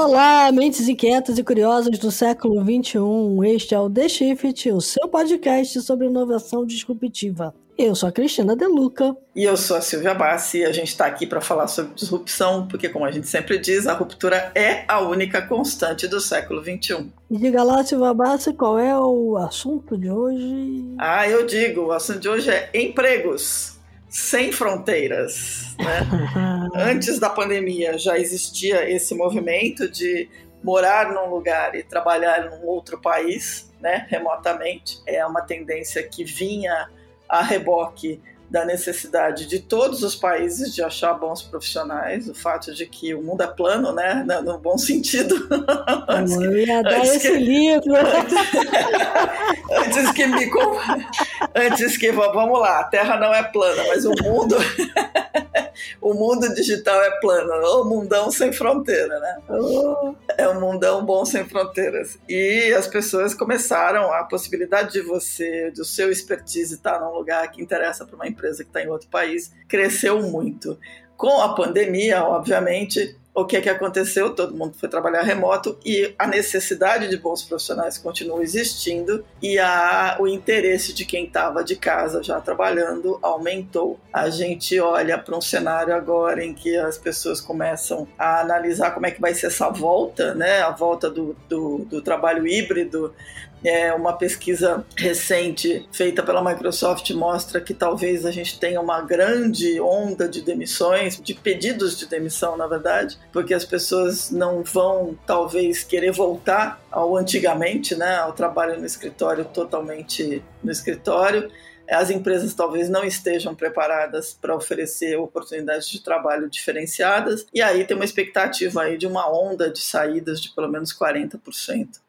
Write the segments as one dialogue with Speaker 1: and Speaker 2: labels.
Speaker 1: Olá, mentes inquietas e curiosas do século XXI. Este é o The Shift, o seu podcast sobre inovação disruptiva. Eu sou a Cristina Deluca.
Speaker 2: E eu sou a Silvia Bassi e a gente está aqui para falar sobre disrupção, porque, como a gente sempre diz, a ruptura é a única constante do século XXI.
Speaker 1: E diga lá, Silvia Bassi, qual é o assunto de hoje?
Speaker 2: Ah, eu digo, o assunto de hoje é empregos sem fronteiras. Né? Antes da pandemia já existia esse movimento de morar num lugar e trabalhar num outro país, né, remotamente. É uma tendência que vinha a reboque da necessidade de todos os países de achar bons profissionais, o fato de que o mundo é plano, né, no bom sentido.
Speaker 1: antes, Eu ia dar esse que, livro.
Speaker 2: antes que me antes que vamos lá, a Terra não é plana, mas o mundo o mundo digital é plano, o mundão sem fronteira, né? Oh. É um mundão bom sem fronteiras. E as pessoas começaram a possibilidade de você, do seu expertise estar num lugar que interessa para uma empresa que está em outro país, cresceu muito. Com a pandemia, obviamente, o que é que aconteceu? Todo mundo foi trabalhar remoto e a necessidade de bons profissionais continua existindo e a, o interesse de quem estava de casa já trabalhando aumentou. A gente olha para um cenário agora em que as pessoas começam a analisar como é que vai ser essa volta, né? A volta do, do, do trabalho híbrido, é, uma pesquisa recente feita pela Microsoft mostra que talvez a gente tenha uma grande onda de demissões, de pedidos de demissão, na verdade, porque as pessoas não vão talvez querer voltar ao antigamente, né, ao trabalho no escritório totalmente no escritório as empresas talvez não estejam preparadas para oferecer oportunidades de trabalho diferenciadas, e aí tem uma expectativa aí de uma onda de saídas de pelo menos 40%,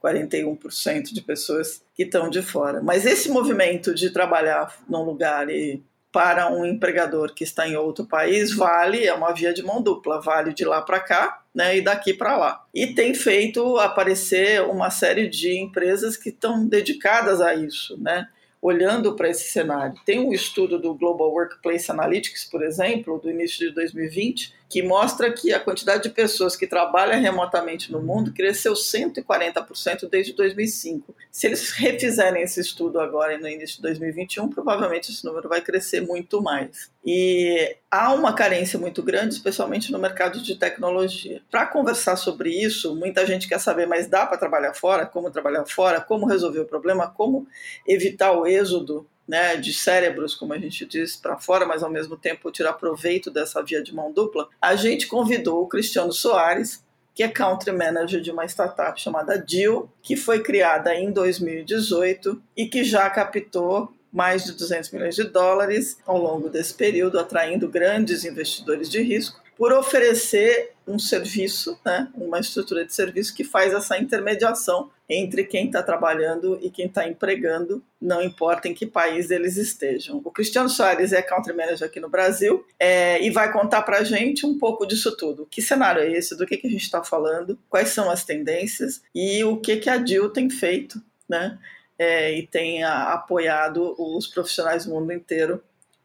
Speaker 2: 41% de pessoas que estão de fora. Mas esse movimento de trabalhar num lugar e para um empregador que está em outro país vale, é uma via de mão dupla, vale de lá para cá, né, e daqui para lá. E tem feito aparecer uma série de empresas que estão dedicadas a isso, né? Olhando para esse cenário. Tem um estudo do Global Workplace Analytics, por exemplo, do início de 2020, que mostra que a quantidade de pessoas que trabalham remotamente no mundo cresceu 140% desde 2005. Se eles refizerem esse estudo agora no início de 2021, provavelmente esse número vai crescer muito mais. E há uma carência muito grande, especialmente no mercado de tecnologia. Para conversar sobre isso, muita gente quer saber, mas dá para trabalhar fora? Como trabalhar fora? Como resolver o problema? Como evitar o êxodo né, de cérebros, como a gente diz, para fora, mas ao mesmo tempo tirar proveito dessa via de mão dupla, a gente convidou o Cristiano Soares, que é country manager de uma startup chamada Deal, que foi criada em 2018 e que já captou mais de 200 milhões de dólares ao longo desse período, atraindo grandes investidores de risco por oferecer um serviço, né, uma estrutura de serviço que faz essa intermediação entre quem está trabalhando e quem está empregando, não importa em que país eles estejam. O Cristiano Soares é country manager aqui no Brasil é, e vai contar para a gente um pouco disso tudo. Que cenário é esse? Do que, que a gente está falando? Quais são as tendências? E o que, que a DIL tem feito, né? É, e tem apoiado os profissionais do mundo inteiro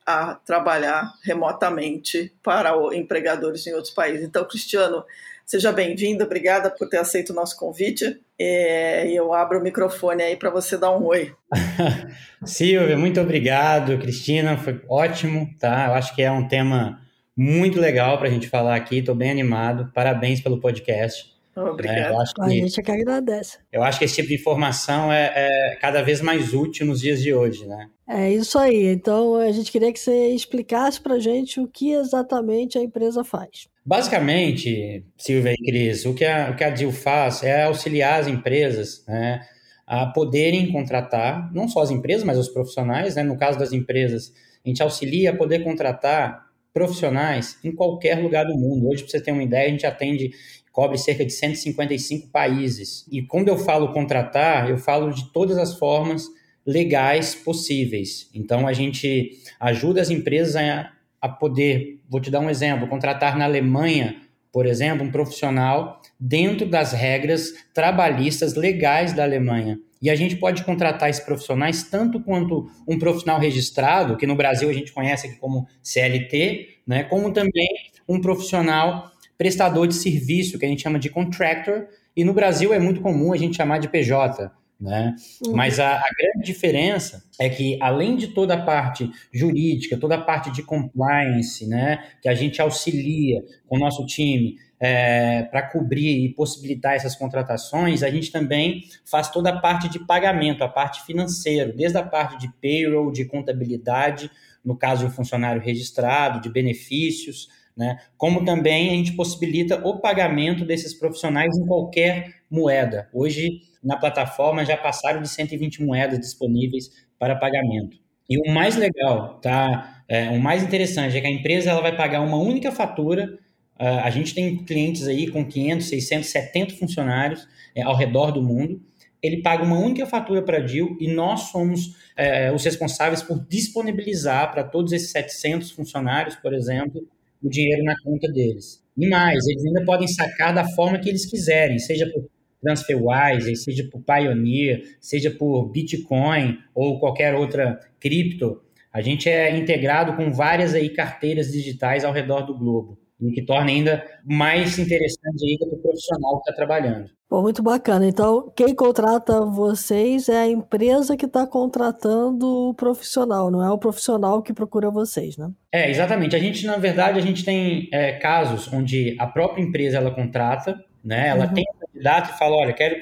Speaker 2: a trabalhar remotamente para empregadores em outros países. Então, Cristiano, seja bem-vindo, obrigada por ter aceito o nosso convite. É, e eu abro o microfone aí para você dar um oi.
Speaker 3: Silvia, muito obrigado, Cristina, foi ótimo, tá? Eu acho que é um tema muito legal para a gente falar aqui, estou bem animado, parabéns pelo podcast.
Speaker 2: Obrigado.
Speaker 1: É, a gente é que agradece.
Speaker 3: Eu acho que esse tipo de informação é, é, cada vez mais útil nos dias de hoje, né?
Speaker 1: É isso aí. Então a gente queria que você explicasse para gente o que exatamente a empresa faz.
Speaker 3: Basicamente, Silvia e Cris, o que a, o que a DIL faz é auxiliar as empresas né, a poderem contratar, não só as empresas, mas os profissionais. Né? No caso das empresas, a gente auxilia a poder contratar profissionais em qualquer lugar do mundo. Hoje, para você ter uma ideia, a gente atende cobre cerca de 155 países. E quando eu falo contratar, eu falo de todas as formas legais possíveis. Então, a gente ajuda as empresas a, a poder, vou te dar um exemplo, contratar na Alemanha, por exemplo, um profissional dentro das regras trabalhistas legais da Alemanha. E a gente pode contratar esses profissionais tanto quanto um profissional registrado, que no Brasil a gente conhece aqui como CLT, né, como também um profissional prestador de serviço, que a gente chama de contractor, e no Brasil é muito comum a gente chamar de PJ. Né? Uhum. Mas a, a, grande diferença é que, além de toda a parte jurídica, toda a parte de compliance, né, que a gente auxilia com o nosso time é, para cobrir e possibilitar essas contratações, a gente também faz toda a parte de pagamento, a parte financeira, desde a parte de payroll, de contabilidade, no caso de um funcionário registrado, de benefícios, né? Como também a gente possibilita o pagamento desses profissionais em qualquer moeda. Hoje, na plataforma, já passaram de 120 moedas disponíveis para pagamento. E o mais legal, tá? É, o mais interessante é que a empresa ela vai pagar uma única fatura. Uh, a gente tem clientes aí com 500, 600, 70 funcionários é, ao redor do mundo. Ele paga uma única fatura para a DIL e nós somos é, os responsáveis por disponibilizar para todos esses 700 funcionários, por exemplo, o dinheiro na conta deles. E mais, eles ainda podem sacar da forma que eles quiserem, seja por TransferWise, seja por Pioneer, seja por Bitcoin ou qualquer outra cripto. A gente é integrado com várias aí carteiras digitais ao redor do globo o que torna ainda mais interessante ainda para o profissional que está trabalhando.
Speaker 1: Pô, muito bacana. Então, quem contrata vocês é a empresa que está contratando o profissional, não é o profissional que procura vocês, né?
Speaker 3: É, exatamente. A gente, na verdade, a gente tem é, casos onde a própria empresa ela contrata, né? Ela uhum. tem um candidato e fala, olha, quero,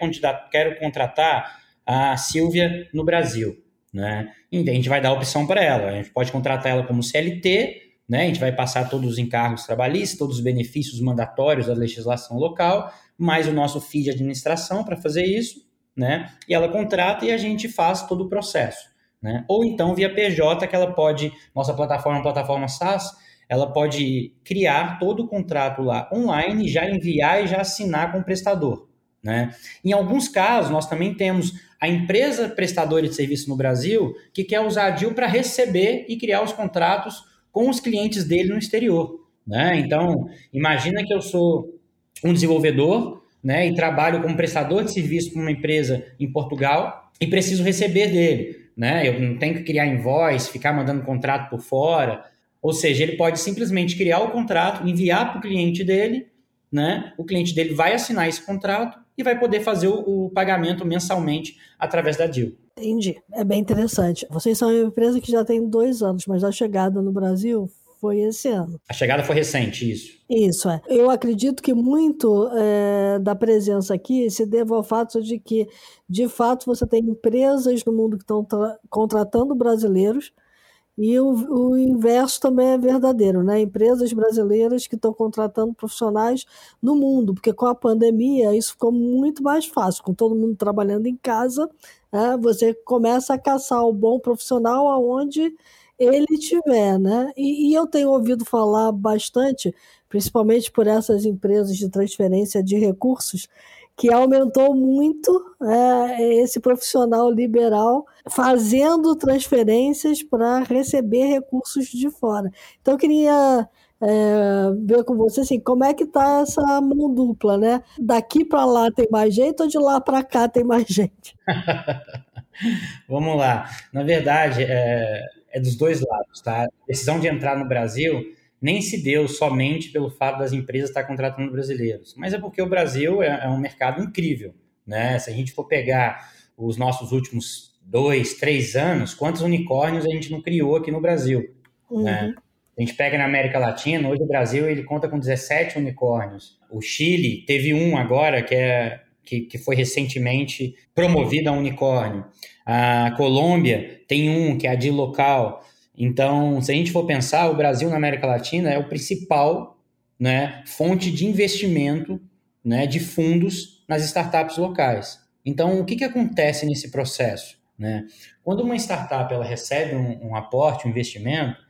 Speaker 3: quero contratar a Silvia no Brasil, né? E a gente vai dar opção para ela. A gente pode contratar ela como CLT né? A gente vai passar todos os encargos trabalhistas, todos os benefícios mandatórios da legislação local, mais o nosso FII de administração para fazer isso, né? E ela contrata e a gente faz todo o processo, né? Ou então via PJ que ela pode, nossa plataforma, é plataforma SaaS, ela pode criar todo o contrato lá online, já enviar e já assinar com o prestador, né? Em alguns casos, nós também temos a empresa prestadora de serviço no Brasil que quer usar a DIL para receber e criar os contratos com os clientes dele no exterior. Né? Então, imagina que eu sou um desenvolvedor né, e trabalho como prestador de serviço para uma empresa em Portugal e preciso receber dele. Né? Eu não tenho que criar invoice, ficar mandando contrato por fora. Ou seja, ele pode simplesmente criar o contrato, enviar para o cliente dele, né? o cliente dele vai assinar esse contrato e vai poder fazer o, o pagamento mensalmente através da DIL.
Speaker 1: Entendi. É bem interessante. Vocês são uma empresa que já tem dois anos, mas a chegada no Brasil foi esse ano.
Speaker 3: A chegada foi recente, isso.
Speaker 1: Isso, é. Eu acredito que muito é, da presença aqui se deva ao fato de que, de fato, você tem empresas no mundo que estão contratando brasileiros e o, o, inverso também é verdadeiro, né? Empresas brasileiras que estão contratando profissionais no mundo, porque com a pandemia isso ficou muito mais fácil, com todo mundo trabalhando em casa, né? você começa a caçar o bom profissional aonde ele estiver, né? E, e eu tenho ouvido falar bastante, principalmente por essas empresas de transferência de recursos, que aumentou muito é, esse profissional liberal fazendo transferências para receber recursos de fora. Então, eu queria é, ver com você assim, como é que está essa mão dupla, né? Daqui para lá tem mais jeito ou de lá para cá tem mais gente?
Speaker 3: Vamos lá. Na verdade, é, é dos dois lados, tá? A decisão de entrar no Brasil nem se deu somente pelo fato das empresas estar contratando brasileiros, mas é porque o Brasil é, é um mercado incrível, né? Se a gente for pegar os nossos últimos dois, três anos, quantos unicórnios a gente não criou aqui no Brasil, né? uhum. né? A gente pega na América Latina, hoje o Brasil ele conta com 17 unicórnios. O Chile teve um agora que é que, que foi recentemente promovido a unicórnio. A Colômbia tem um que é a de local. Então, se a gente for pensar, o Brasil na América Latina é o principal né, fonte de investimento né, de fundos nas startups locais. Então, o que, que acontece nesse processo? Né? Quando uma startup ela recebe um, um aporte, um investimento,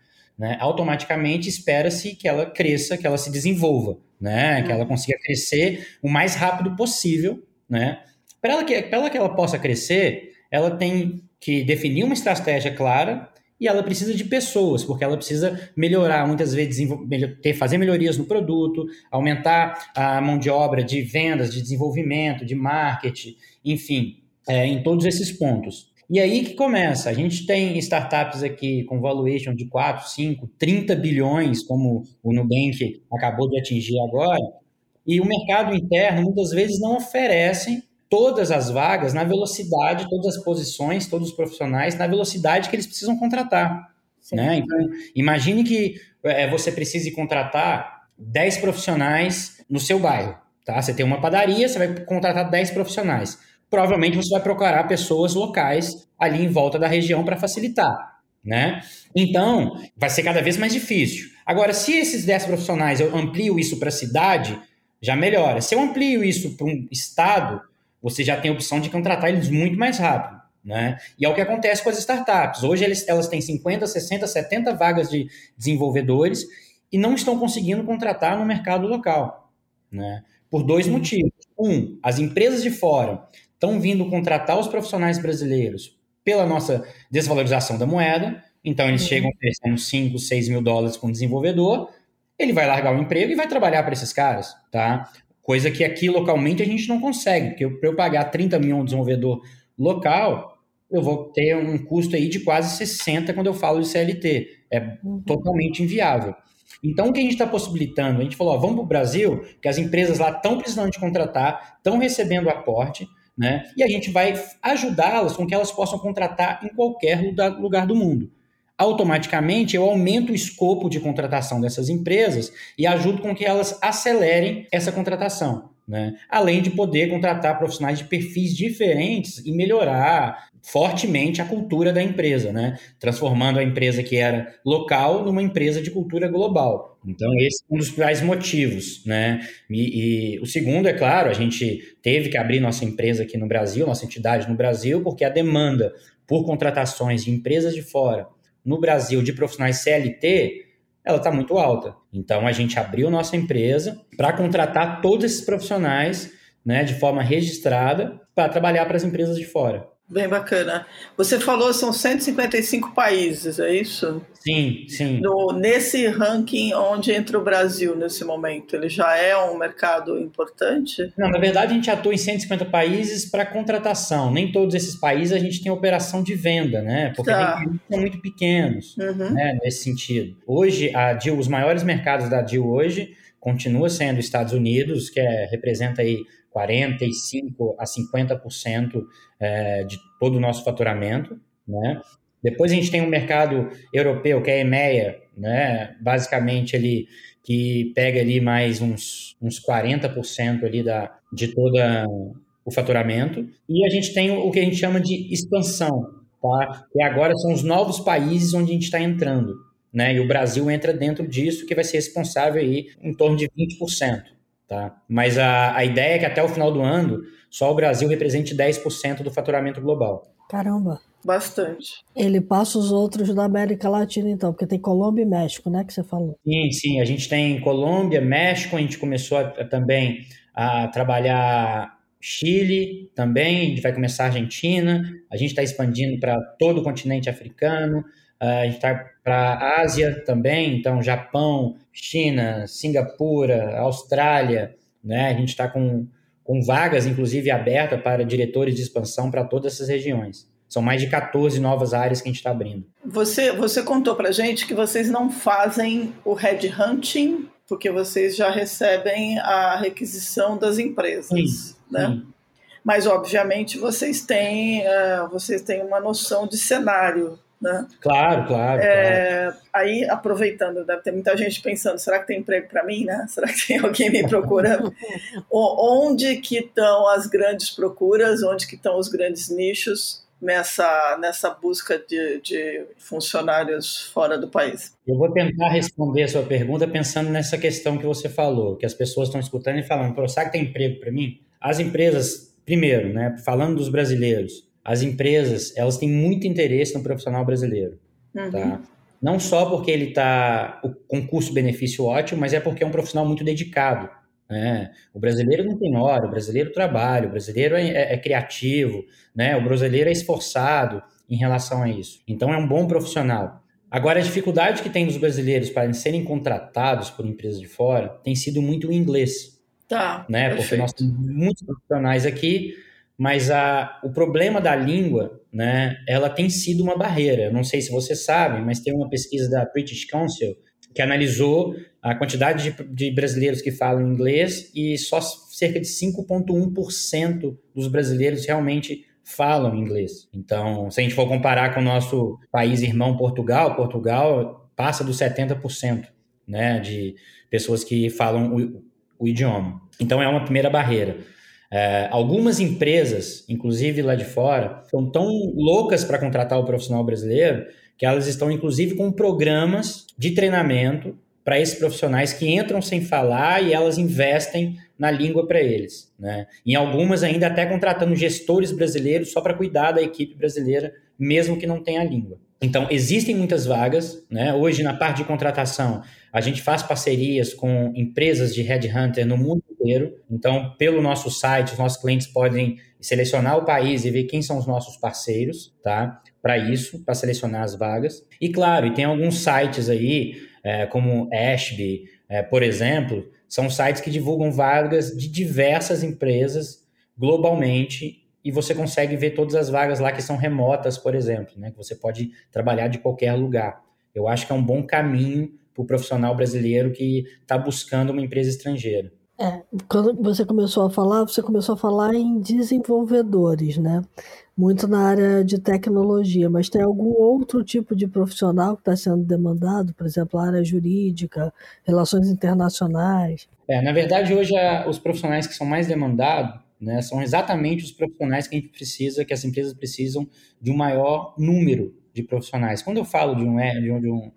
Speaker 3: né, automaticamente espera-se que ela cresça, que ela se desenvolva, né, que ela consiga crescer o mais rápido possível. Né? Para ela, que, ela que ela possa crescer, ela tem que definir uma estratégia clara e ela precisa de pessoas, porque ela precisa melhorar, muitas vezes, ter, fazer melhorias no produto, aumentar a mão de obra de vendas, de desenvolvimento, de marketing, enfim, é, em todos esses pontos. E aí que começa. A gente tem startups aqui com valuation de 4, 5, 30 bilhões, como o Nubank acabou de atingir agora, E o mercado interno muitas vezes não oferecem todas as vagas na velocidade, todas as posições, todos os profissionais na velocidade que eles precisam contratar. Né? Então, imagine que é, você precise contratar 10 profissionais no seu bairro. Tá? Você tem uma padaria, você vai contratar 10 profissionais. Provavelmente você vai procurar pessoas locais ali em volta da região para facilitar. Né? Então, vai ser cada vez mais difícil. Agora, se esses 10 profissionais eu amplio isso para a cidade, já melhora. Se eu amplio isso para um estado, você já tem a opção de contratar eles muito mais rápido. Né? E é o que acontece com as startups. Hoje eles, elas têm 50, 60, 70 vagas de desenvolvedores e não estão conseguindo contratar no mercado local. Né? Por dois motivos. Um, as empresas de fora estão vindo contratar os profissionais brasileiros pela nossa desvalorização da moeda. Então eles uhum. chegam oferecendo 5, 6 mil dólares para um desenvolvedor, ele vai largar o emprego e vai trabalhar para esses caras, tá? Coisa que aqui localmente a gente não consegue, porque para eu pagar 30 mil a um desenvolvedor local, eu vou ter um custo aí de quase 60 quando eu falo de CLT. É uhum. totalmente inviável. Então, o que a gente está possibilitando? A gente falou, ó, vamos para o Brasil, que as empresas lá estão precisando de contratar, estão recebendo aporte, né? E a gente vai ajudá-las com que elas possam contratar em qualquer lugar do mundo automaticamente eu aumento o escopo de contratação dessas empresas e ajudo com que elas acelerem essa contratação. Né? Além de poder contratar profissionais de perfis diferentes e melhorar fortemente a cultura da empresa, né? transformando a empresa que era local numa empresa de cultura global. Então, esse é um dos principais motivos. Né? E, e o segundo, é claro, a gente teve que abrir nossa empresa aqui no Brasil, nossa entidade no Brasil, porque a demanda por contratações de empresas de fora no Brasil de profissionais CLT, ela está muito alta. Então a gente abriu nossa empresa para contratar todos esses profissionais né, de forma registrada para trabalhar para as empresas de fora.
Speaker 2: Bem bacana. Você falou são 155 países, é isso?
Speaker 3: Sim, sim.
Speaker 2: No, nesse ranking onde entra o Brasil nesse momento, ele já é um mercado importante?
Speaker 3: Não, na verdade a gente atua em 150 países para contratação. Nem todos esses países a gente tem operação de venda, né? Porque tá. tem são muito pequenos, uhum. né, nesse sentido. Hoje, a DIL, os maiores mercados da DIL hoje continua sendo Estados Unidos, que é, representa aí 45% a 50% é, de todo o nosso faturamento, né? Depois a gente tem um mercado europeu, que é a EMEA, né? basicamente ali, que pega ali mais uns, uns 40% ali da, de todo o faturamento. E a gente tem o que a gente chama de expansão, tá? que agora são os novos países onde a gente está entrando. Né? E o Brasil entra dentro disso, que vai ser responsável aí em torno de 20%. Tá? Mas a, a ideia é que até o final do ano, só o Brasil represente 10% do faturamento global.
Speaker 1: Caramba.
Speaker 2: Bastante.
Speaker 1: Ele passa os outros da América Latina, então, porque tem Colômbia e México, né, que você falou.
Speaker 3: Sim, sim. A gente tem Colômbia, México, a gente começou a, a, também a trabalhar Chile também, a gente vai começar a Argentina, a gente está expandindo para todo o continente africano, a gente está para a Ásia também, então Japão, China, Singapura, Austrália, né? A gente está com, com vagas, inclusive, abertas para diretores de expansão para todas essas regiões. São mais de 14 novas áreas que a gente está abrindo.
Speaker 2: Você, você contou para gente que vocês não fazem o headhunting, porque vocês já recebem a requisição das empresas, sim, né? Sim. Mas, obviamente, vocês têm, uh, vocês têm uma noção de cenário né?
Speaker 3: Claro, claro, é,
Speaker 2: claro, Aí, aproveitando, deve ter muita gente pensando, será que tem emprego para mim, né? Será que tem alguém me procurando? onde que estão as grandes procuras, onde que estão os grandes nichos nessa, nessa busca de, de funcionários fora do país?
Speaker 3: Eu vou tentar responder a sua pergunta pensando nessa questão que você falou, que as pessoas estão escutando e falando, será que tem emprego para mim? As empresas, primeiro, né, falando dos brasileiros, as empresas elas têm muito interesse no profissional brasileiro, uhum. tá? Não só porque ele está com custo-benefício ótimo, mas é porque é um profissional muito dedicado. Né? O brasileiro não tem hora, o brasileiro trabalha, o brasileiro é, é, é criativo, né? o brasileiro é esforçado em relação a isso. Então é um bom profissional. Agora, a dificuldade que tem dos brasileiros para serem contratados por empresas de fora tem sido muito o inglês.
Speaker 2: Tá.
Speaker 3: Né? Porque nós temos muitos profissionais aqui mas a, o problema da língua, né, ela tem sido uma barreira. não sei se você sabe, mas tem uma pesquisa da British Council que analisou a quantidade de, de brasileiros que falam inglês e só cerca de 5,1% dos brasileiros realmente falam inglês. Então, se a gente for comparar com o nosso país irmão Portugal, Portugal passa dos 70%, né, de pessoas que falam o, o idioma. Então, é uma primeira barreira. É, algumas empresas, inclusive lá de fora, são tão loucas para contratar o profissional brasileiro que elas estão, inclusive, com programas de treinamento para esses profissionais que entram sem falar e elas investem na língua para eles. Né? Em algumas ainda até contratando gestores brasileiros só para cuidar da equipe brasileira, mesmo que não tenha língua. Então, existem muitas vagas. Né? Hoje, na parte de contratação, a gente faz parcerias com empresas de headhunter no mundo inteiro. Então, pelo nosso site, os nossos clientes podem selecionar o país e ver quem são os nossos parceiros, tá? Para isso, para selecionar as vagas. E claro, tem alguns sites aí, é, como Ashby, é, por exemplo, são sites que divulgam vagas de diversas empresas globalmente e você consegue ver todas as vagas lá que são remotas, por exemplo, né? Que você pode trabalhar de qualquer lugar. Eu acho que é um bom caminho para o profissional brasileiro que está buscando uma empresa estrangeira.
Speaker 1: É, quando você começou a falar, você começou a falar em desenvolvedores, né? Muito na área de tecnologia, mas tem algum outro tipo de profissional que está sendo demandado, por exemplo, a área jurídica, relações internacionais?
Speaker 3: É, na verdade, hoje os profissionais que são mais demandados né, são exatamente os profissionais que a gente precisa, que as empresas precisam de um maior número de profissionais. Quando eu falo de um, de um, de um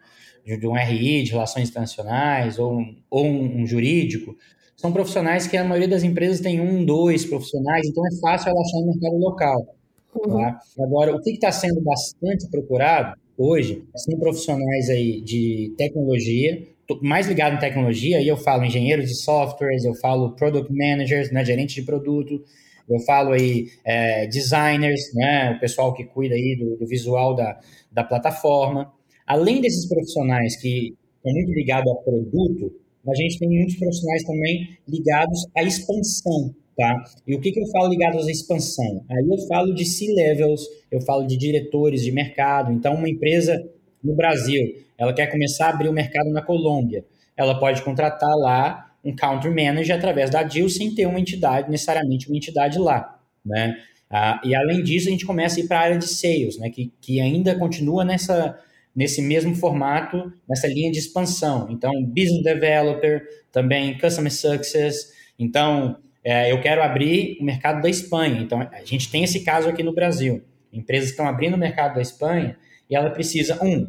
Speaker 3: de, um RI, de relações internacionais, ou, um, ou um, um, jurídico, são profissionais que a maioria das empresas tem um, dois profissionais, então é fácil ela achar no mercado local. Uhum. Tá? Agora, o que está sendo bastante procurado hoje são profissionais aí de tecnologia, mais ligado em tecnologia, e eu falo engenheiros de softwares, eu falo product managers, né, gerentes de produto, eu falo aí é, designers, né, o pessoal que cuida aí do, do visual da, da plataforma. Além desses profissionais que estão muito ligados ao produto, a gente tem muitos profissionais também ligados à expansão, tá? E o que, que eu falo ligados à expansão? Aí eu falo de C-levels, eu falo de diretores de mercado. Então, uma empresa no Brasil, ela quer começar a abrir o mercado na Colômbia, ela pode contratar lá um country manager através da DIL sem ter uma entidade, necessariamente uma entidade lá, né? Ah, e além disso, a gente começa a ir para a área de sales, né? Que, que ainda continua nessa nesse mesmo formato, nessa linha de expansão. Então, Business Developer, também Customer Success. Então, é, eu quero abrir o mercado da Espanha. Então, a gente tem esse caso aqui no Brasil. Empresas estão abrindo o mercado da Espanha e ela precisa, um,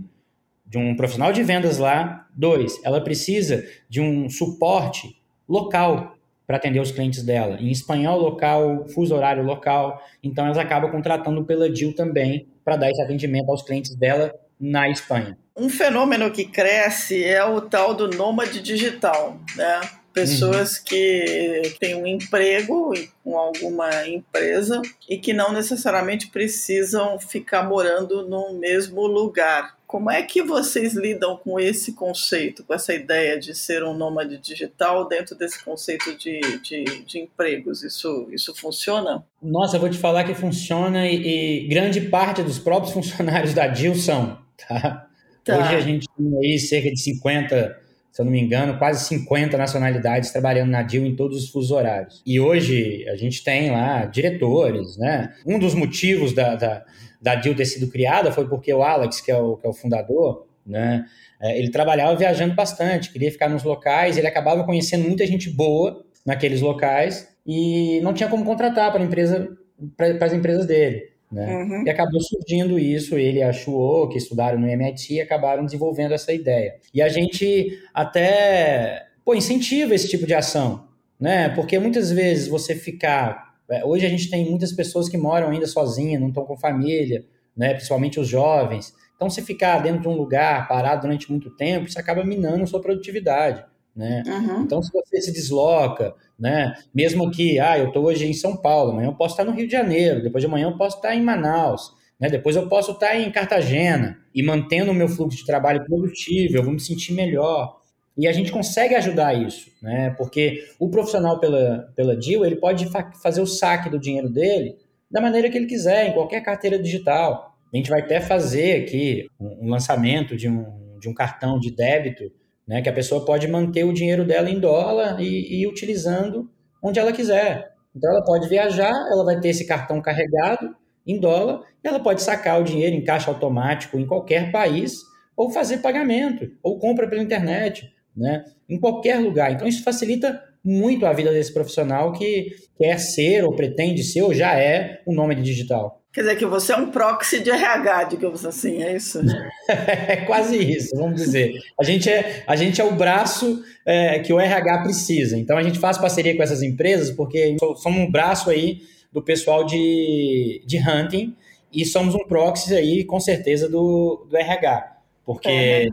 Speaker 3: de um profissional de vendas lá. Dois, ela precisa de um suporte local para atender os clientes dela, em espanhol local, fuso horário local. Então, elas acabam contratando pela DIL também para dar esse atendimento aos clientes dela na Espanha.
Speaker 2: Um fenômeno que cresce é o tal do nômade digital, né? Pessoas uhum. que têm um emprego com alguma empresa e que não necessariamente precisam ficar morando no mesmo lugar. Como é que vocês lidam com esse conceito, com essa ideia de ser um nômade digital dentro desse conceito de, de, de empregos? Isso, isso funciona?
Speaker 3: Nossa, eu vou te falar que funciona e, e grande parte dos próprios funcionários da DIL são. Tá? tá? Hoje a gente tem aí cerca de 50, se eu não me engano, quase 50 nacionalidades trabalhando na DIL em todos os fusos horários. E hoje a gente tem lá diretores, né? Um dos motivos da, da, da DIL ter sido criada foi porque o Alex, que é o, que é o fundador, né? É, ele trabalhava viajando bastante, queria ficar nos locais, ele acabava conhecendo muita gente boa naqueles locais e não tinha como contratar para empresa, para as empresas dele. Né? Uhum. E acabou surgindo isso, ele e a Shuo, que estudaram no MIT, acabaram desenvolvendo essa ideia. E a gente até pô, incentiva esse tipo de ação, né? Porque muitas vezes você ficar. É, hoje a gente tem muitas pessoas que moram ainda sozinhas, não estão com família, né? principalmente os jovens. Então, se ficar dentro de um lugar parado durante muito tempo, isso acaba minando a sua produtividade. Né? Uhum. Então, se você se desloca, né? mesmo que, ah, eu estou hoje em São Paulo, amanhã eu posso estar no Rio de Janeiro, depois de amanhã eu posso estar em Manaus, né? depois eu posso estar em Cartagena, e mantendo o meu fluxo de trabalho produtivo, eu vou me sentir melhor. E a gente consegue ajudar isso, né? porque o profissional pela, pela DIL, ele pode fa fazer o saque do dinheiro dele da maneira que ele quiser, em qualquer carteira digital. A gente vai até fazer aqui um, um lançamento de um, de um cartão de débito né? Que a pessoa pode manter o dinheiro dela em dólar e, e utilizando onde ela quiser. Então ela pode viajar, ela vai ter esse cartão carregado em dólar, e ela pode sacar o dinheiro em caixa automático em qualquer país, ou fazer pagamento, ou compra pela internet, né? Em qualquer lugar. Então isso facilita muito a vida desse profissional que quer ser, ou pretende ser, ou já é um nome digital.
Speaker 2: Quer dizer que você é um proxy de RH, digamos assim, é isso?
Speaker 3: é quase isso, vamos dizer. A gente é, a gente é o braço é, que o RH precisa. Então a gente faz parceria com essas empresas porque somos um braço aí do pessoal de, de hunting e somos um proxy aí, com certeza, do, do RH. Porque é, né?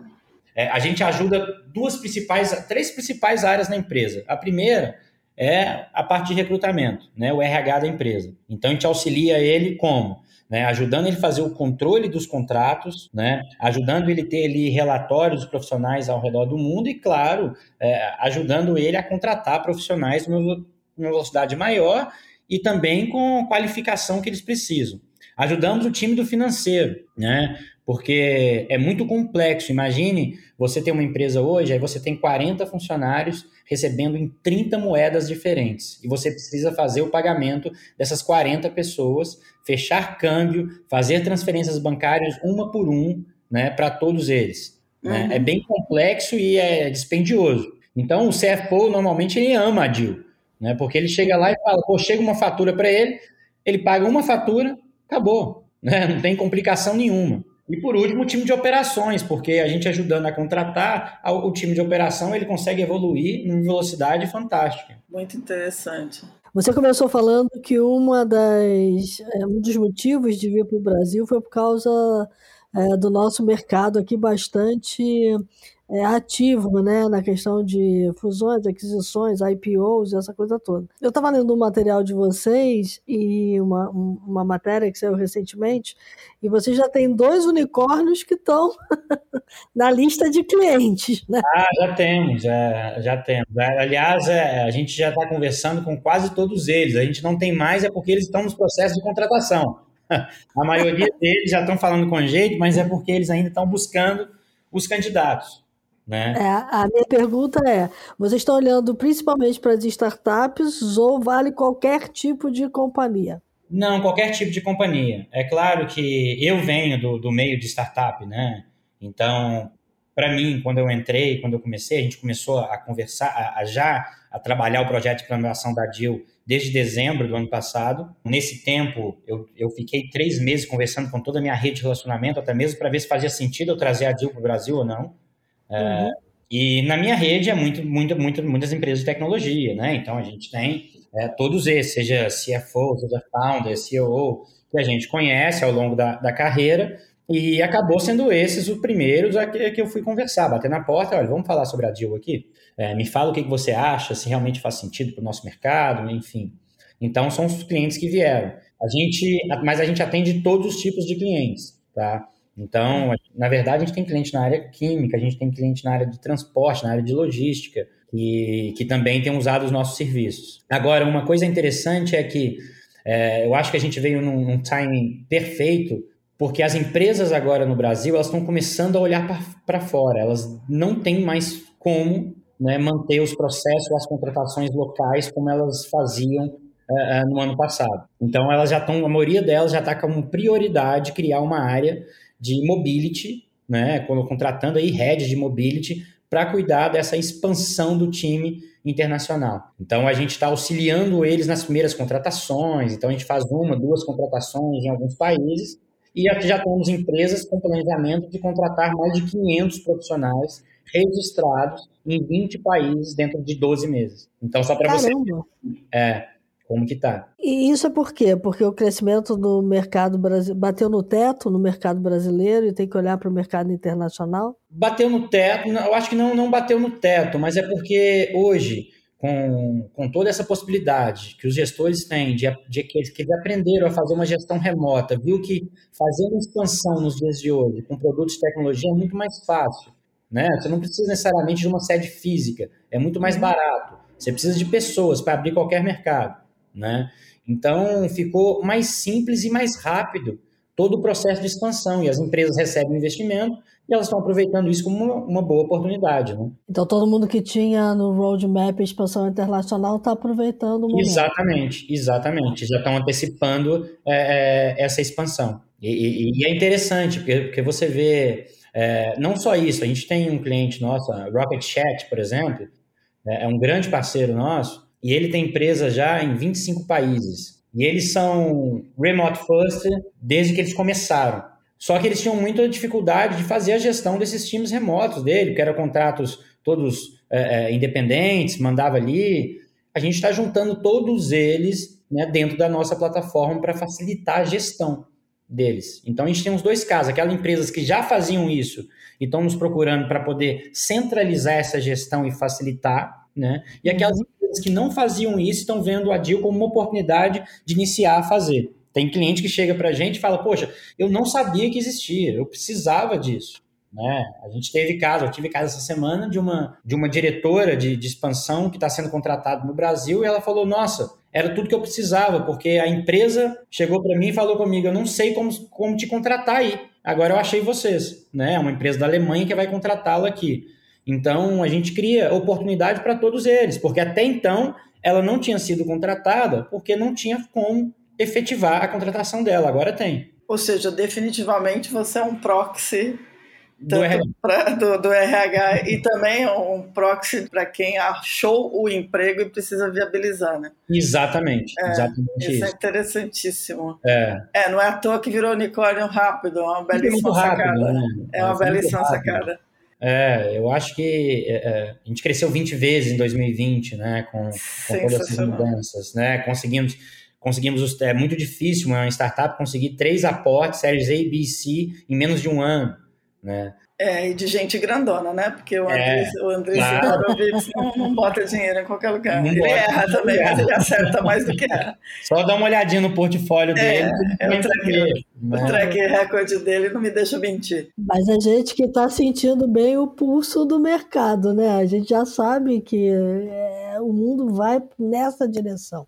Speaker 3: é, a gente ajuda duas principais, três principais áreas na empresa. A primeira é a parte de recrutamento, né, o RH da empresa. Então a gente auxilia ele como? Né, ajudando ele a fazer o controle dos contratos, né, ajudando ele a ter ali relatórios profissionais ao redor do mundo e, claro, é, ajudando ele a contratar profissionais numa velocidade maior e também com a qualificação que eles precisam. Ajudamos o time do financeiro, né? Porque é muito complexo. Imagine você ter uma empresa hoje, aí você tem 40 funcionários recebendo em 30 moedas diferentes. E você precisa fazer o pagamento dessas 40 pessoas, fechar câmbio, fazer transferências bancárias uma por um, né, para todos eles. Né? Uhum. Né? É bem complexo e é dispendioso. Então, o CFO normalmente ele ama a deal, né? Porque ele chega lá e fala, pô, chega uma fatura para ele, ele paga uma fatura, acabou, né? Não tem complicação nenhuma. E por último, o time de operações, porque a gente ajudando a contratar, o time de operação ele consegue evoluir em velocidade fantástica.
Speaker 2: Muito interessante.
Speaker 1: Você começou falando que uma das, é, um dos motivos de vir para o Brasil foi por causa é, do nosso mercado aqui bastante é, ativo né, na questão de fusões, aquisições, IPOs, essa coisa toda. Eu estava lendo um material de vocês e uma, uma matéria que saiu recentemente, e vocês já têm dois unicórnios que estão na lista de clientes. Né?
Speaker 3: Ah, já temos, já, já temos. Aliás, é, a gente já está conversando com quase todos eles. A gente não tem mais, é porque eles estão nos processos de contratação. A maioria deles já estão falando com gente, mas é porque eles ainda estão buscando os candidatos. Né?
Speaker 1: É, a minha pergunta é: vocês estão olhando principalmente para as startups ou vale qualquer tipo de companhia?
Speaker 3: Não, qualquer tipo de companhia. É claro que eu venho do, do meio de startup, né? Então, para mim, quando eu entrei, quando eu comecei, a gente começou a conversar, a, a já a trabalhar o projeto de programação da DIL desde dezembro do ano passado. Nesse tempo, eu, eu fiquei três meses conversando com toda a minha rede de relacionamento, até mesmo para ver se fazia sentido eu trazer a DIL para o Brasil ou não. É, uhum. E na minha rede é muito, muito, muito, muitas empresas de tecnologia, né? Então a gente tem é, todos esses, seja CFO, seja founder, CEO, que a gente conhece ao longo da, da carreira, e acabou sendo esses os primeiros a que, que eu fui conversar, bater na porta, olha, vamos falar sobre a Deal aqui? É, me fala o que, que você acha, se realmente faz sentido para o nosso mercado, enfim. Então, são os clientes que vieram. A gente, mas a gente atende todos os tipos de clientes, tá? Então, na verdade, a gente tem cliente na área química, a gente tem cliente na área de transporte, na área de logística, que, que também tem usado os nossos serviços. Agora, uma coisa interessante é que é, eu acho que a gente veio num, num timing perfeito, porque as empresas agora no Brasil elas estão começando a olhar para fora, elas não têm mais como né, manter os processos, as contratações locais como elas faziam é, é no ano passado. Então, elas já estão, a maioria delas já está como prioridade criar uma área de mobility, né, contratando aí heads de mobility para cuidar dessa expansão do time internacional. Então a gente está auxiliando eles nas primeiras contratações, então a gente faz uma, duas contratações em alguns países e já temos empresas com planejamento de contratar mais de 500 profissionais registrados em 20 países dentro de 12 meses. Então só para você é, como que tá.
Speaker 1: E isso é por quê? Porque o crescimento do mercado brasileiro bateu no teto no mercado brasileiro e tem que olhar para o mercado internacional?
Speaker 3: Bateu no teto, eu acho que não, não bateu no teto, mas é porque hoje, com, com toda essa possibilidade que os gestores têm de, de que, que aprenderam a fazer uma gestão remota, viu que fazer uma expansão nos dias de hoje com produtos de tecnologia é muito mais fácil. Né? Você não precisa necessariamente de uma sede física, é muito mais uhum. barato. Você precisa de pessoas para abrir qualquer mercado né? Então ficou mais simples e mais rápido todo o processo de expansão e as empresas recebem investimento e elas estão aproveitando isso como uma, uma boa oportunidade. Né?
Speaker 1: Então, todo mundo que tinha no roadmap expansão internacional está aproveitando o momento.
Speaker 3: Exatamente, exatamente. Já estão antecipando é, é, essa expansão. E, e, e, é interessante, porque, porque você vê, é, não só isso, a gente tem um cliente nosso, a Rocket Chat, por exemplo, é, é um grande parceiro nosso, e ele tem empresa já em 25 países. E eles são remote first desde que eles começaram. Só que eles tinham muita dificuldade de fazer a gestão desses times remotos dele, que eram contratos todos é, é, independentes, mandava ali. A gente está juntando todos eles né, dentro da nossa plataforma para facilitar a gestão deles. Então a gente tem os dois casos, aquelas empresas que já faziam isso e estão nos procurando para poder centralizar essa gestão e facilitar, né? E aquelas uhum. Empresas que não faziam isso estão vendo a DIL como uma oportunidade de iniciar a fazer. Tem cliente que chega para a gente e fala, poxa, eu não sabia que existia, eu precisava disso. Né? A gente teve caso, eu tive caso essa semana de uma, de uma diretora de, de expansão que está sendo contratada no Brasil e ela falou, nossa, era tudo que eu precisava, porque a empresa chegou para mim e falou comigo, eu não sei como, como te contratar aí, agora eu achei vocês. Né? É uma empresa da Alemanha que vai contratá-lo aqui. Então, a gente cria oportunidade para todos eles, porque até então ela não tinha sido contratada porque não tinha como efetivar a contratação dela. Agora tem.
Speaker 2: Ou seja, definitivamente você é um proxy do RH. Pra, do, do RH e também um proxy para quem achou o emprego e precisa viabilizar, né?
Speaker 3: Exatamente, é, exatamente isso.
Speaker 2: Isso é interessantíssimo. É. é, não é à toa que virou unicórnio rápido, é uma belíssima sacada. Né? É uma é, belíssima sacada.
Speaker 3: É, eu acho que é, é a gente cresceu 20 vezes em 2020, né, com, com todas essas mudanças, né, conseguimos conseguimos, é muito difícil uma startup conseguir três aportes, séries A, B e C, em menos de um ano, né?
Speaker 2: É, e de gente grandona, né? Porque o Andrés, é, o Andrés claro. não, não, bota dinheiro em qualquer lugar. Não ele bota, erra também, erra. mas ele acerta mais do que erra.
Speaker 3: Só dá uma olhadinha no portfólio é, dele.
Speaker 2: É, o track, o track record dele não me deixa mentir.
Speaker 1: Mas a gente que está sentindo bem o pulso do mercado, né? A gente já sabe que é, o mundo vai nessa direção.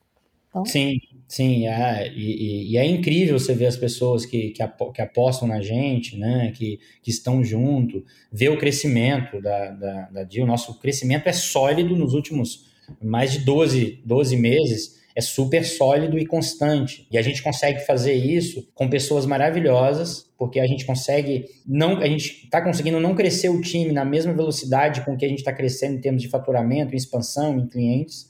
Speaker 3: Então... Sim, Sim, é, e, e, é incrível você ver as pessoas que, que, apostam na gente, né, que, que estão junto, ver o crescimento da, da, da DIL. Nosso crescimento é sólido nos últimos mais de 12, 12 meses, é super sólido e constante. E a gente consegue fazer isso com pessoas maravilhosas, porque a gente consegue não, a gente está conseguindo não crescer o time na mesma velocidade com que a gente está crescendo em termos de faturamento, em expansão, em clientes,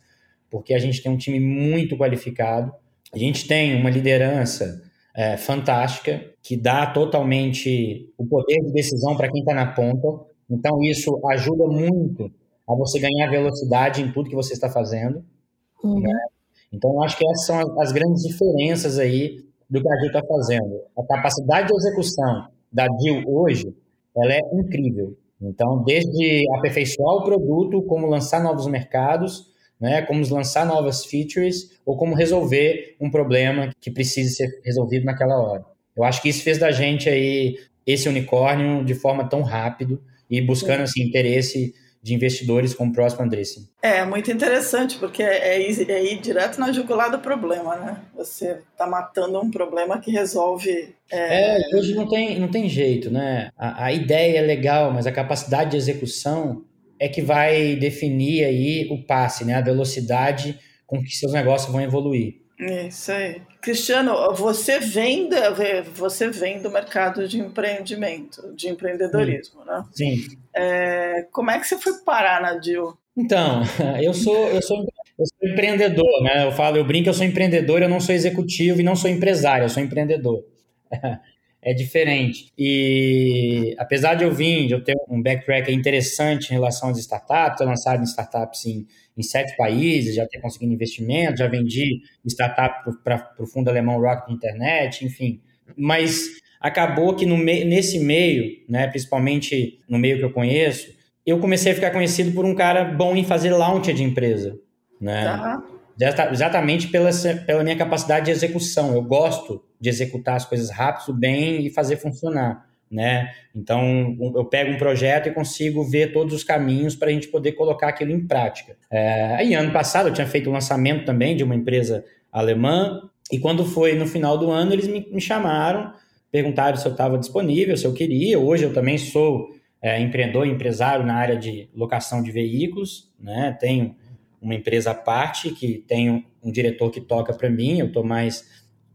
Speaker 3: porque a gente tem um time muito qualificado a gente tem uma liderança é, fantástica que dá totalmente o poder de decisão para quem está na ponta. Então, isso ajuda muito a você ganhar velocidade em tudo que você está fazendo. Uhum. Né? Então, eu acho que essas são as, as grandes diferenças aí do que a DIL está fazendo. A capacidade de execução da DIL hoje, ela é incrível. Então, desde aperfeiçoar o produto, como lançar novos mercados, né, como lançar novas features ou como resolver um problema que precise ser resolvido naquela hora. Eu acho que isso fez da gente aí esse unicórnio de forma tão rápido e buscando assim interesse de investidores como o próximo Andresse.
Speaker 2: É muito interessante, porque é, é, ir, é ir direto na jugular do problema, né? Você está matando um problema que resolve.
Speaker 3: É... é, hoje não tem, não tem jeito, né? A, a ideia é legal, mas a capacidade de execução é que vai definir aí o passe, né? A velocidade com que seus negócios vão evoluir.
Speaker 2: Isso aí. Cristiano, você vem, da, você vem do mercado de empreendimento, de empreendedorismo,
Speaker 3: Sim.
Speaker 2: né?
Speaker 3: Sim.
Speaker 2: É, como é que você foi parar na DIL?
Speaker 3: Então, eu sou, eu sou, eu sou empreendedor, né? Eu falo, eu brinco, eu sou empreendedor, eu não sou executivo e não sou empresário, eu sou empreendedor. é diferente. E apesar de eu vir, de eu ter um backtrack interessante em relação às startups, ter lançado em startups em, em sete países, já ter conseguido investimento, já vendi startup para o fundo alemão Rocket Internet, enfim. Mas acabou que no nesse meio, né, principalmente no meio que eu conheço, eu comecei a ficar conhecido por um cara bom em fazer launch de empresa. Né? Uhum. Exatamente pela, pela minha capacidade de execução. Eu gosto de executar as coisas rápido, bem e fazer funcionar. Né? Então, eu pego um projeto e consigo ver todos os caminhos para a gente poder colocar aquilo em prática. É, aí, ano passado, eu tinha feito o um lançamento também de uma empresa alemã, e quando foi no final do ano, eles me, me chamaram perguntaram se eu estava disponível, se eu queria. Hoje eu também sou é, empreendedor, empresário na área de locação de veículos, né? Tenho uma empresa à parte que tem um, um diretor que toca para mim, eu estou mais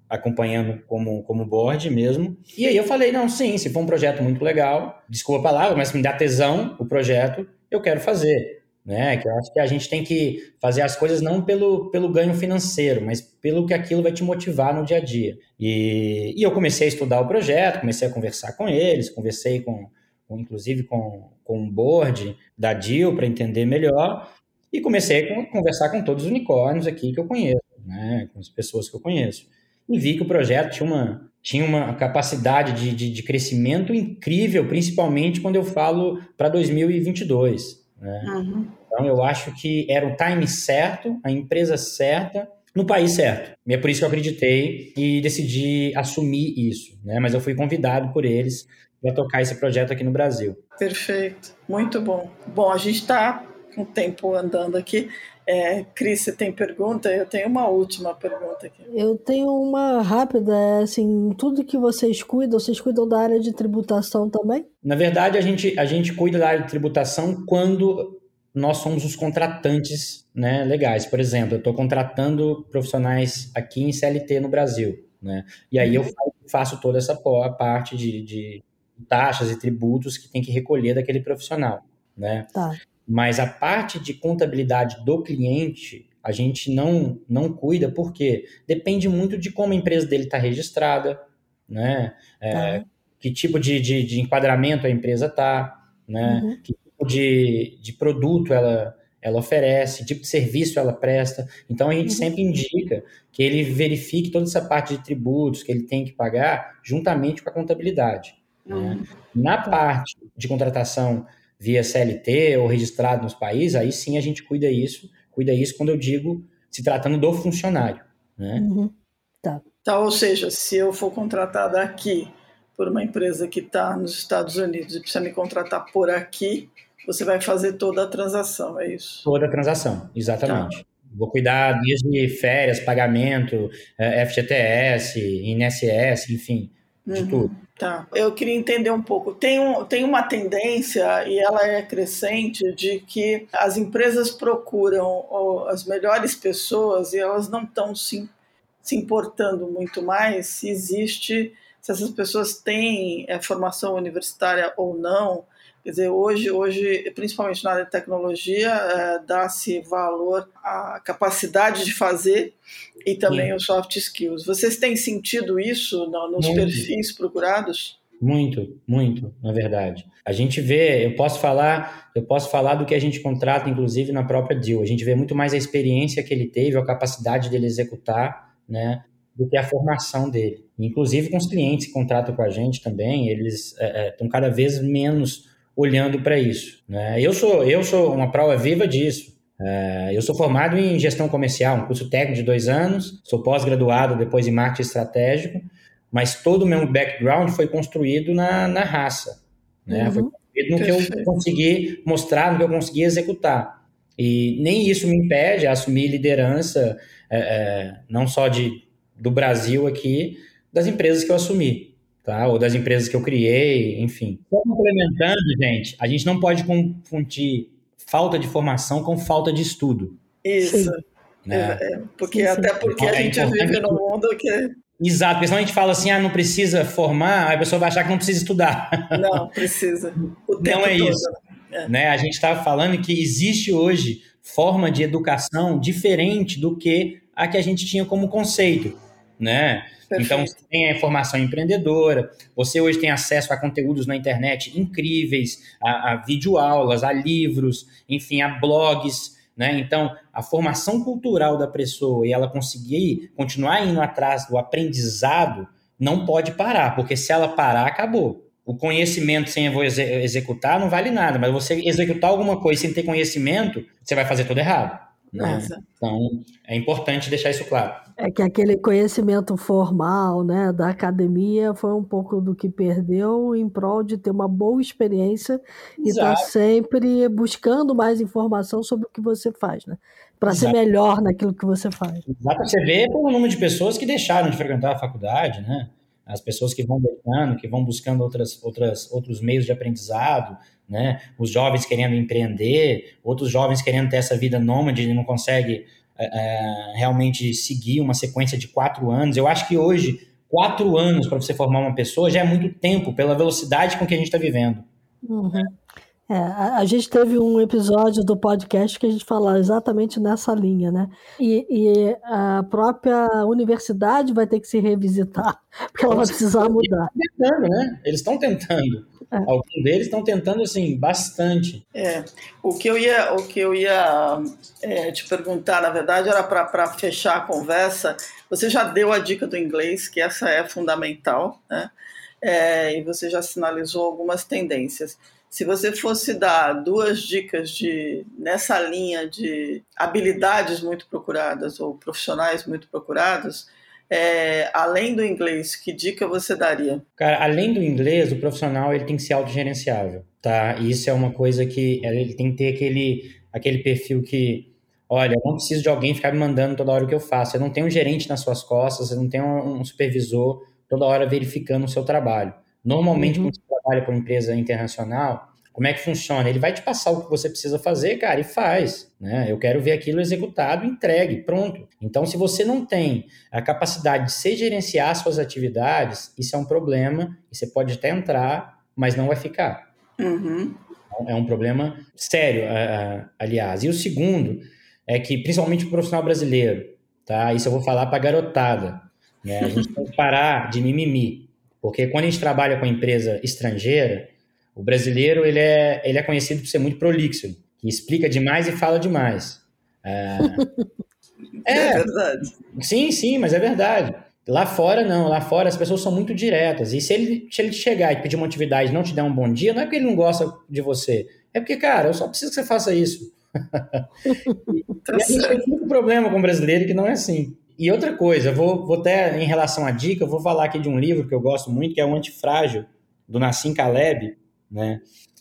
Speaker 3: acompanhando como, como board mesmo. E aí eu falei, não, sim, se for um projeto muito legal, desculpa a palavra, mas me dá tesão o projeto, eu quero fazer. Né? Que eu acho que a gente tem que fazer as coisas não pelo, pelo ganho financeiro, mas pelo que aquilo vai te motivar no dia a dia. E, e eu comecei a estudar o projeto, comecei a conversar com eles, conversei com, inclusive com, com o board da DIL para entender melhor, e comecei a conversar com todos os unicórnios aqui que eu conheço, né? com as pessoas que eu conheço e vi que o projeto tinha uma, tinha uma capacidade de, de, de crescimento incrível, principalmente quando eu falo para 2022. Né? Uhum. Então, eu acho que era o time certo, a empresa certa, no país certo. E é por isso que eu acreditei e decidi assumir isso. Né? Mas eu fui convidado por eles para tocar esse projeto aqui no Brasil.
Speaker 2: Perfeito, muito bom. Bom, a gente está com o tempo andando aqui. É, Cris, você tem pergunta? Eu tenho uma última pergunta aqui.
Speaker 1: Eu tenho uma rápida, é assim, tudo que vocês cuidam, vocês cuidam da área de tributação também?
Speaker 3: Na verdade, a gente, a gente cuida da área de tributação quando nós somos os contratantes né, legais. Por exemplo, eu estou contratando profissionais aqui em CLT no Brasil. Né? E aí eu faço toda essa parte de, de taxas e tributos que tem que recolher daquele profissional. Né? Tá. Mas a parte de contabilidade do cliente, a gente não, não cuida, porque depende muito de como a empresa dele está registrada, né? É, tá. Que tipo de, de, de, enquadramento a empresa está, né? Uhum. Que tipo de, de produto ela, ela oferece, tipo de serviço ela presta. Então a gente uhum. sempre indica que ele verifique toda essa parte de tributos que ele tem que pagar juntamente com a contabilidade. Né? Uhum. Na tá. parte de contratação via CLT ou registrado nos países, aí sim a gente cuida isso, cuida isso quando eu digo se tratando do funcionário, né? Uhum.
Speaker 2: Tá. tá. Ou seja, se eu for contratada aqui por uma empresa que está nos Estados Unidos e precisa me contratar por aqui, você vai fazer toda a transação, é isso?
Speaker 3: Toda a transação, exatamente. Tá. Vou cuidar desde férias, pagamento, eh, FGTS, INSS, enfim, de uhum. tudo.
Speaker 2: Tá. Eu queria entender um pouco. Tem, um, tem uma tendência, e ela é crescente, de que as empresas procuram as melhores pessoas e elas não estão se, se importando muito mais se existe, se essas pessoas têm é, formação universitária ou não, Quer dizer, hoje, hoje principalmente na área de tecnologia, é, dá-se valor à capacidade de fazer e também Sim. os soft skills. Vocês têm sentido isso nos muito. perfis procurados?
Speaker 3: Muito, muito, na verdade. A gente vê, eu posso falar, eu posso falar do que a gente contrata, inclusive na própria deal. A gente vê muito mais a experiência que ele teve, a capacidade dele executar, né, do que a formação dele. Inclusive com os clientes que contratam com a gente também, eles estão é, é, cada vez menos olhando para isso. Né? Eu sou eu sou uma prova viva disso. É, eu sou formado em gestão comercial, um curso técnico de dois anos, sou pós-graduado depois em marketing estratégico, mas todo o meu background foi construído na, na raça. Né? Uhum. Foi construído no Perfeito. que eu consegui mostrar, no que eu consegui executar. E nem isso me impede a assumir liderança, é, é, não só de, do Brasil aqui, das empresas que eu assumi tá? Ou das empresas que eu criei, enfim. Só complementando, gente, a gente não pode confundir falta de formação com falta de estudo.
Speaker 2: Isso. Né? É, é porque sim, sim. até porque a é gente vive num mundo que
Speaker 3: Exato, porque senão a gente fala assim, ah, não precisa formar, a pessoa vai achar que não precisa estudar.
Speaker 2: Não, precisa. O tempo
Speaker 3: não é todo. isso. É. Né? A gente está falando que existe hoje forma de educação diferente do que a que a gente tinha como conceito, né? Então, você tem a informação empreendedora, você hoje tem acesso a conteúdos na internet incríveis, a, a videoaulas, a livros, enfim, a blogs, né? Então, a formação cultural da pessoa e ela conseguir continuar indo atrás do aprendizado não pode parar, porque se ela parar, acabou. O conhecimento sem eu executar não vale nada, mas você executar alguma coisa sem ter conhecimento, você vai fazer tudo errado. Né? Então, é importante deixar isso claro.
Speaker 1: É que aquele conhecimento formal né, da academia foi um pouco do que perdeu em prol de ter uma boa experiência e estar tá sempre buscando mais informação sobre o que você faz, né? Para ser melhor naquilo que você faz.
Speaker 3: Exato. Você vê pelo número de pessoas que deixaram de frequentar a faculdade, né? As pessoas que vão deixando, que vão buscando outras, outras, outros meios de aprendizado, né? Os jovens querendo empreender, outros jovens querendo ter essa vida nômade e não consegue é, realmente seguir uma sequência de quatro anos. Eu acho que hoje, quatro anos para você formar uma pessoa já é muito tempo pela velocidade com que a gente está vivendo.
Speaker 1: Uhum. É, a, a, gente teve um episódio do podcast que a gente falou exatamente nessa linha, né? E, e a própria universidade vai ter que se revisitar, porque ela vai precisar mudar.
Speaker 3: Eles estão tentando, né? Eles estão tentando. É. Alguns deles estão tentando, assim, bastante.
Speaker 2: É, o que eu ia, o que eu ia é, te perguntar, na verdade, era para fechar a conversa. Você já deu a dica do inglês, que essa é fundamental, né? É, e você já sinalizou algumas tendências. Se você fosse dar duas dicas de nessa linha de habilidades muito procuradas ou profissionais muito procurados, é, além do inglês, que dica você daria?
Speaker 3: Cara, além do inglês, o profissional ele tem que ser autogerenciável, tá? E isso é uma coisa que ele tem que ter aquele, aquele perfil que, olha, eu não preciso de alguém ficar me mandando toda hora o que eu faço. Eu não tenho um gerente nas suas costas, você não tem um, um supervisor toda hora verificando o seu trabalho. Normalmente, uhum. quando você trabalha com uma empresa internacional, como é que funciona? Ele vai te passar o que você precisa fazer, cara, e faz. Né? Eu quero ver aquilo executado, entregue, pronto. Então, se você não tem a capacidade de se gerenciar suas atividades, isso é um problema, e você pode até entrar, mas não vai ficar.
Speaker 2: Uhum.
Speaker 3: É um problema sério, aliás. E o segundo é que, principalmente o profissional brasileiro, tá? Isso eu vou falar para a garotada. Né? A gente tem que parar de mimimi. Porque quando a gente trabalha com empresa estrangeira, o brasileiro ele é, ele é conhecido por ser muito prolixo, que explica demais e fala demais.
Speaker 2: É, é, é verdade.
Speaker 3: Sim, sim, mas é verdade. Lá fora, não. Lá fora as pessoas são muito diretas. E se ele, se ele chegar e pedir uma atividade e não te der um bom dia, não é porque ele não gosta de você. É porque, cara, eu só preciso que você faça isso. e, tá e a gente tem muito problema com o brasileiro que não é assim. E outra coisa, vou, vou até em relação à dica, vou falar aqui de um livro que eu gosto muito, que é o Antifrágil, do Nassim Caleb, né?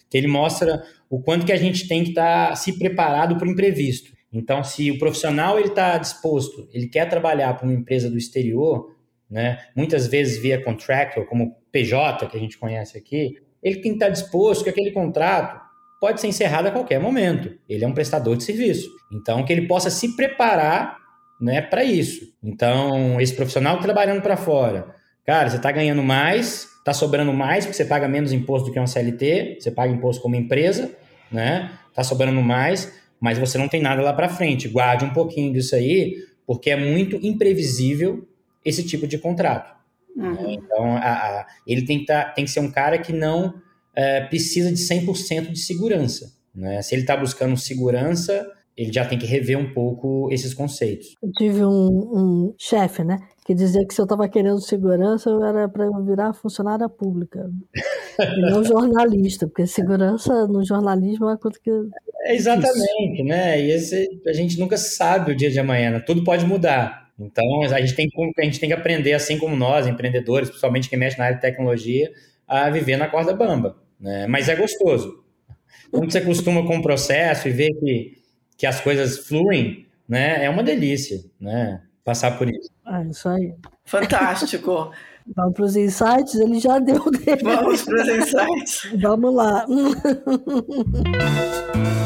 Speaker 3: Que ele mostra o quanto que a gente tem que estar tá se preparado para o imprevisto. Então, se o profissional ele está disposto, ele quer trabalhar para uma empresa do exterior, né? Muitas vezes via contractor, como PJ que a gente conhece aqui, ele tem que estar tá disposto que aquele contrato pode ser encerrado a qualquer momento. Ele é um prestador de serviço. Então, que ele possa se preparar né, para isso. Então, esse profissional trabalhando para fora, cara, você está ganhando mais, está sobrando mais, porque você paga menos imposto do que uma CLT, você paga imposto como empresa, né? Está sobrando mais, mas você não tem nada lá para frente. Guarde um pouquinho disso aí, porque é muito imprevisível esse tipo de contrato. Uhum. Então, a, a, ele tem que, tá, tem que ser um cara que não é, precisa de 100% de segurança. Né? Se ele está buscando segurança, ele já tem que rever um pouco esses conceitos.
Speaker 1: Eu tive um, um chefe, né, que dizia que se eu estava querendo segurança, eu era para eu virar funcionária pública, e não jornalista, porque segurança no jornalismo é uma coisa que...
Speaker 3: É exatamente, né, e esse, a gente nunca sabe o dia de amanhã, né? tudo pode mudar. Então, a gente, tem, a gente tem que aprender, assim como nós, empreendedores, principalmente quem mexe na área de tecnologia, a viver na corda bamba. Né? Mas é gostoso. Quando você acostuma com o processo e vê que que as coisas fluem, né? É uma delícia, né? Passar por isso.
Speaker 1: É isso aí.
Speaker 2: Fantástico.
Speaker 1: Vamos para os insights? Ele já deu dele.
Speaker 2: Vamos para os insights.
Speaker 1: Vamos lá.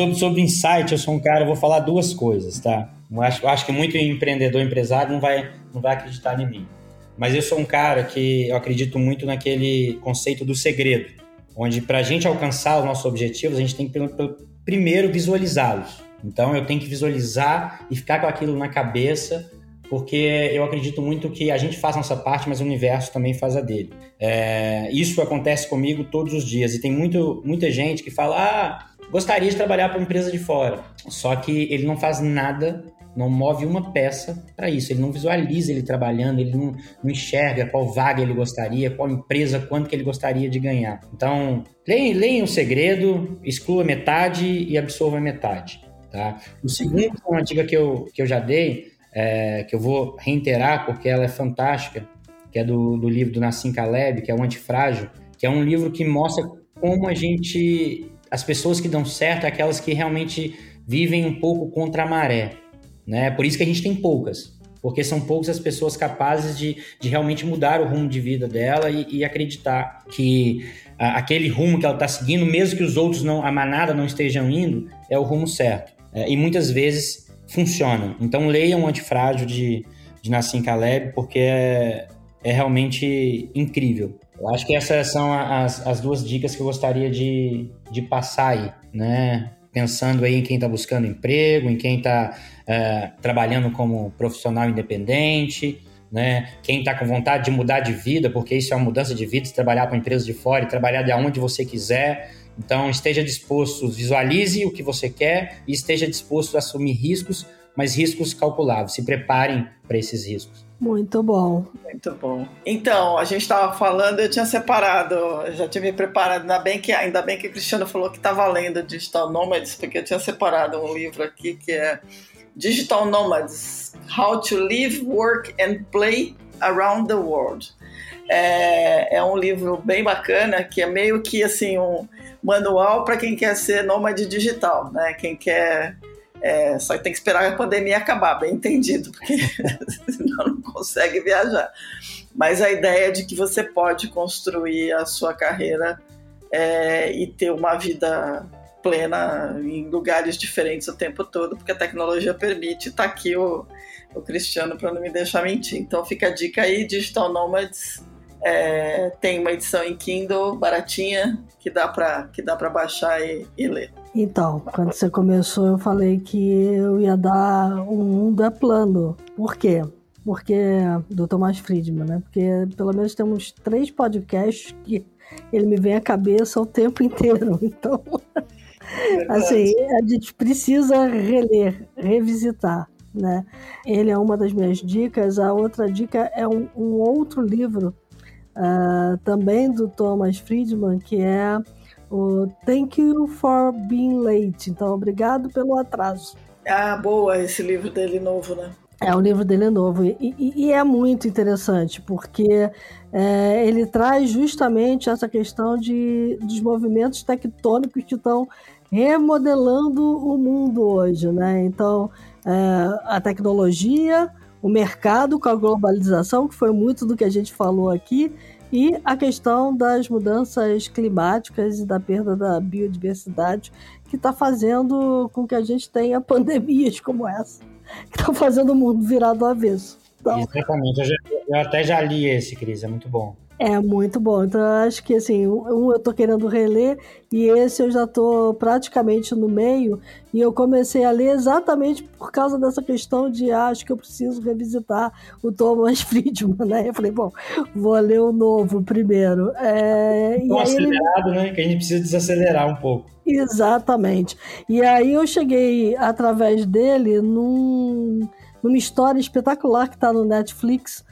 Speaker 3: Sobre, sobre insight, eu sou um cara, eu vou falar duas coisas, tá? Eu acho, eu acho que muito empreendedor, empresário não vai, não vai acreditar em mim. Mas eu sou um cara que eu acredito muito naquele conceito do segredo, onde para a gente alcançar os nossos objetivos, a gente tem que primeiro visualizá-los. Então eu tenho que visualizar e ficar com aquilo na cabeça, porque eu acredito muito que a gente faz a nossa parte, mas o universo também faz a dele. É, isso acontece comigo todos os dias e tem muito, muita gente que fala: ah, gostaria de trabalhar para uma empresa de fora, só que ele não faz nada não move uma peça para isso. Ele não visualiza ele trabalhando, ele não, não, enxerga qual vaga ele gostaria, qual empresa, quanto que ele gostaria de ganhar. Então, leiam, o segredo, exclua metade e absorva metade. Tá? O segundo, é uma dica que eu, que eu já dei, é, que eu vou reiterar porque ela é fantástica, que é do, do livro do Nassim Caleb, que é o Antifrágil, que é um livro que mostra como a gente as pessoas que dão certo é aquelas que realmente vivem um pouco contra a maré, né? Por isso que a gente tem poucas, porque são poucas as pessoas capazes de, de realmente mudar o rumo de vida dela e, e acreditar que a, aquele rumo que ela está seguindo, mesmo que os outros não, a manada não estejam indo, é o rumo certo. É, e muitas vezes funciona. Então leiam o Antifrágil de, de Nassim Caleb, porque é, é realmente incrível. Eu acho que essas são as, as duas dicas que eu gostaria de, de passar aí, né? Pensando aí em quem está buscando emprego, em quem está é, trabalhando como profissional independente, né? Quem está com vontade de mudar de vida, porque isso é uma mudança de vida, trabalhar com empresas de fora trabalhar de onde você quiser. Então, esteja disposto, visualize o que você quer e esteja disposto a assumir riscos, mas riscos calculáveis. Se preparem para esses riscos.
Speaker 1: Muito bom.
Speaker 2: Muito bom. Então, a gente estava falando, eu tinha separado, já tinha me preparado, ainda bem que, ainda bem que o Cristiano falou que estava lendo Digital Nomads, porque eu tinha separado um livro aqui que é Digital Nomads: How to Live, Work and Play Around the World. É, é um livro bem bacana, que é meio que assim um manual para quem quer ser nômade digital, né? Quem quer é, só tem que esperar a pandemia acabar, bem entendido, porque senão não consegue viajar. Mas a ideia de que você pode construir a sua carreira é, e ter uma vida plena em lugares diferentes o tempo todo, porque a tecnologia permite. Está aqui o, o Cristiano para não me deixar mentir. Então fica a dica aí, Digital Nomads. É, tem uma edição em Kindle baratinha que dá para que dá para baixar e, e ler.
Speaker 1: Então, quando você começou, eu falei que eu ia dar um mundo é plano. Por quê? Porque do Thomas Friedman, né? Porque pelo menos temos três podcasts que ele me vem à cabeça o tempo inteiro. Então, assim, a gente precisa reler, revisitar, né? Ele é uma das minhas dicas. A outra dica é um, um outro livro uh, também do Thomas Friedman, que é o Thank You for Being Late. Então, obrigado pelo atraso.
Speaker 2: Ah, boa, esse livro dele novo, né?
Speaker 1: É, o livro dele é novo. E, e, e é muito interessante, porque é, ele traz justamente essa questão de, dos movimentos tectônicos que estão remodelando o mundo hoje, né? Então, é, a tecnologia, o mercado com a globalização, que foi muito do que a gente falou aqui, e a questão das mudanças climáticas e da perda da biodiversidade, que está fazendo com que a gente tenha pandemias como essa, que está fazendo o mundo virar do avesso.
Speaker 3: Então... Exatamente, eu, já, eu até já li esse, Cris, é muito bom.
Speaker 1: É muito bom. Então, eu acho que assim, um eu tô querendo reler e esse eu já tô praticamente no meio. E eu comecei a ler exatamente por causa dessa questão de ah, acho que eu preciso revisitar o Thomas Friedman, né? Eu falei, bom, vou ler o novo primeiro. É,
Speaker 3: Tão acelerado, ele... né? Que a gente precisa desacelerar um pouco.
Speaker 1: Exatamente. E aí eu cheguei através dele num, numa história espetacular que está no Netflix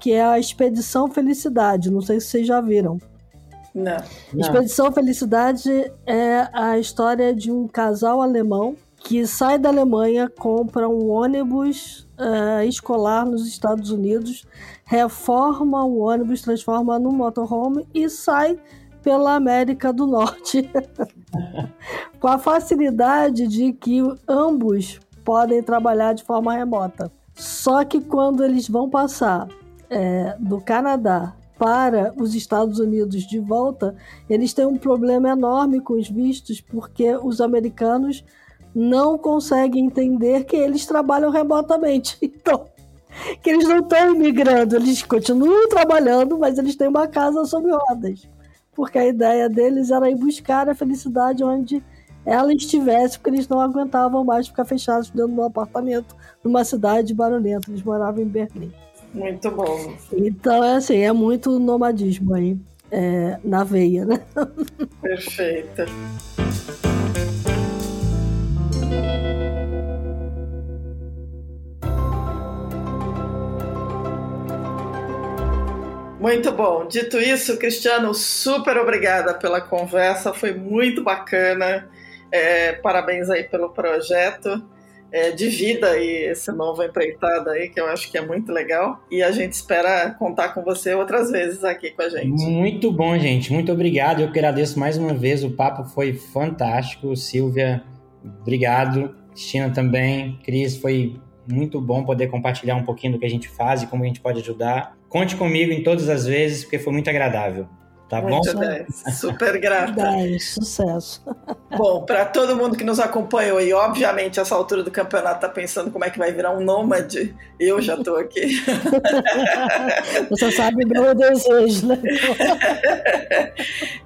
Speaker 1: que é a Expedição Felicidade. Não sei se vocês já viram.
Speaker 2: Não.
Speaker 1: Expedição Felicidade é a história de um casal alemão que sai da Alemanha, compra um ônibus uh, escolar nos Estados Unidos, reforma o ônibus, transforma num motorhome e sai pela América do Norte. Com a facilidade de que ambos podem trabalhar de forma remota. Só que quando eles vão passar é, do Canadá para os Estados Unidos de volta, eles têm um problema enorme com os vistos, porque os americanos não conseguem entender que eles trabalham remotamente. Então, que eles não estão imigrando, eles continuam trabalhando, mas eles têm uma casa sob rodas. Porque a ideia deles era ir buscar a felicidade onde ela estivesse, porque eles não aguentavam mais ficar fechados dentro do apartamento numa cidade barulhenta. Eles moravam em Berlim.
Speaker 2: Muito bom.
Speaker 1: Então, é assim, é muito nomadismo aí, é, na veia, né?
Speaker 2: Perfeito. Muito bom. Dito isso, Cristiano, super obrigada pela conversa, foi muito bacana. É, parabéns aí pelo projeto. é, de vida aí essa nova empreitada aí, que eu acho que é muito legal. E a gente espera contar com você outras vezes aqui com a gente.
Speaker 3: Muito bom, gente. Muito obrigado. Eu agradeço mais uma vez. O papo foi fantástico. Silvia, obrigado. Cristina também. Cris, foi muito bom poder compartilhar um pouquinho do que a gente faz e como a gente pode ajudar. Conte comigo em todas as vezes, porque foi muito agradável. Tá bom?
Speaker 2: Super grata.
Speaker 1: 10, sucesso.
Speaker 2: Bom, para todo mundo que nos acompanhou e, obviamente, essa altura do campeonato tá pensando como é que vai virar um nômade, eu já estou aqui.
Speaker 1: Você sabe meu desejo, né?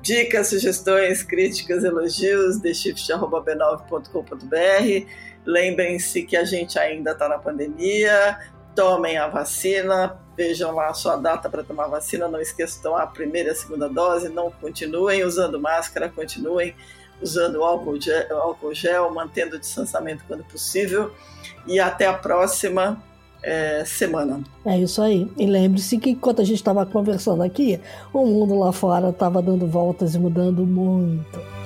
Speaker 2: Dicas, sugestões, críticas, elogios, theshift.b9.com.br. Lembrem-se que a gente ainda está na pandemia, tomem a vacina, vejam lá a sua data para tomar vacina, não esqueçam de tomar a primeira e a segunda dose, não continuem usando máscara, continuem usando álcool gel, álcool gel mantendo o distanciamento quando possível e até a próxima é, semana.
Speaker 1: É isso aí. E lembre-se que enquanto a gente estava conversando aqui, o mundo lá fora estava dando voltas e mudando muito.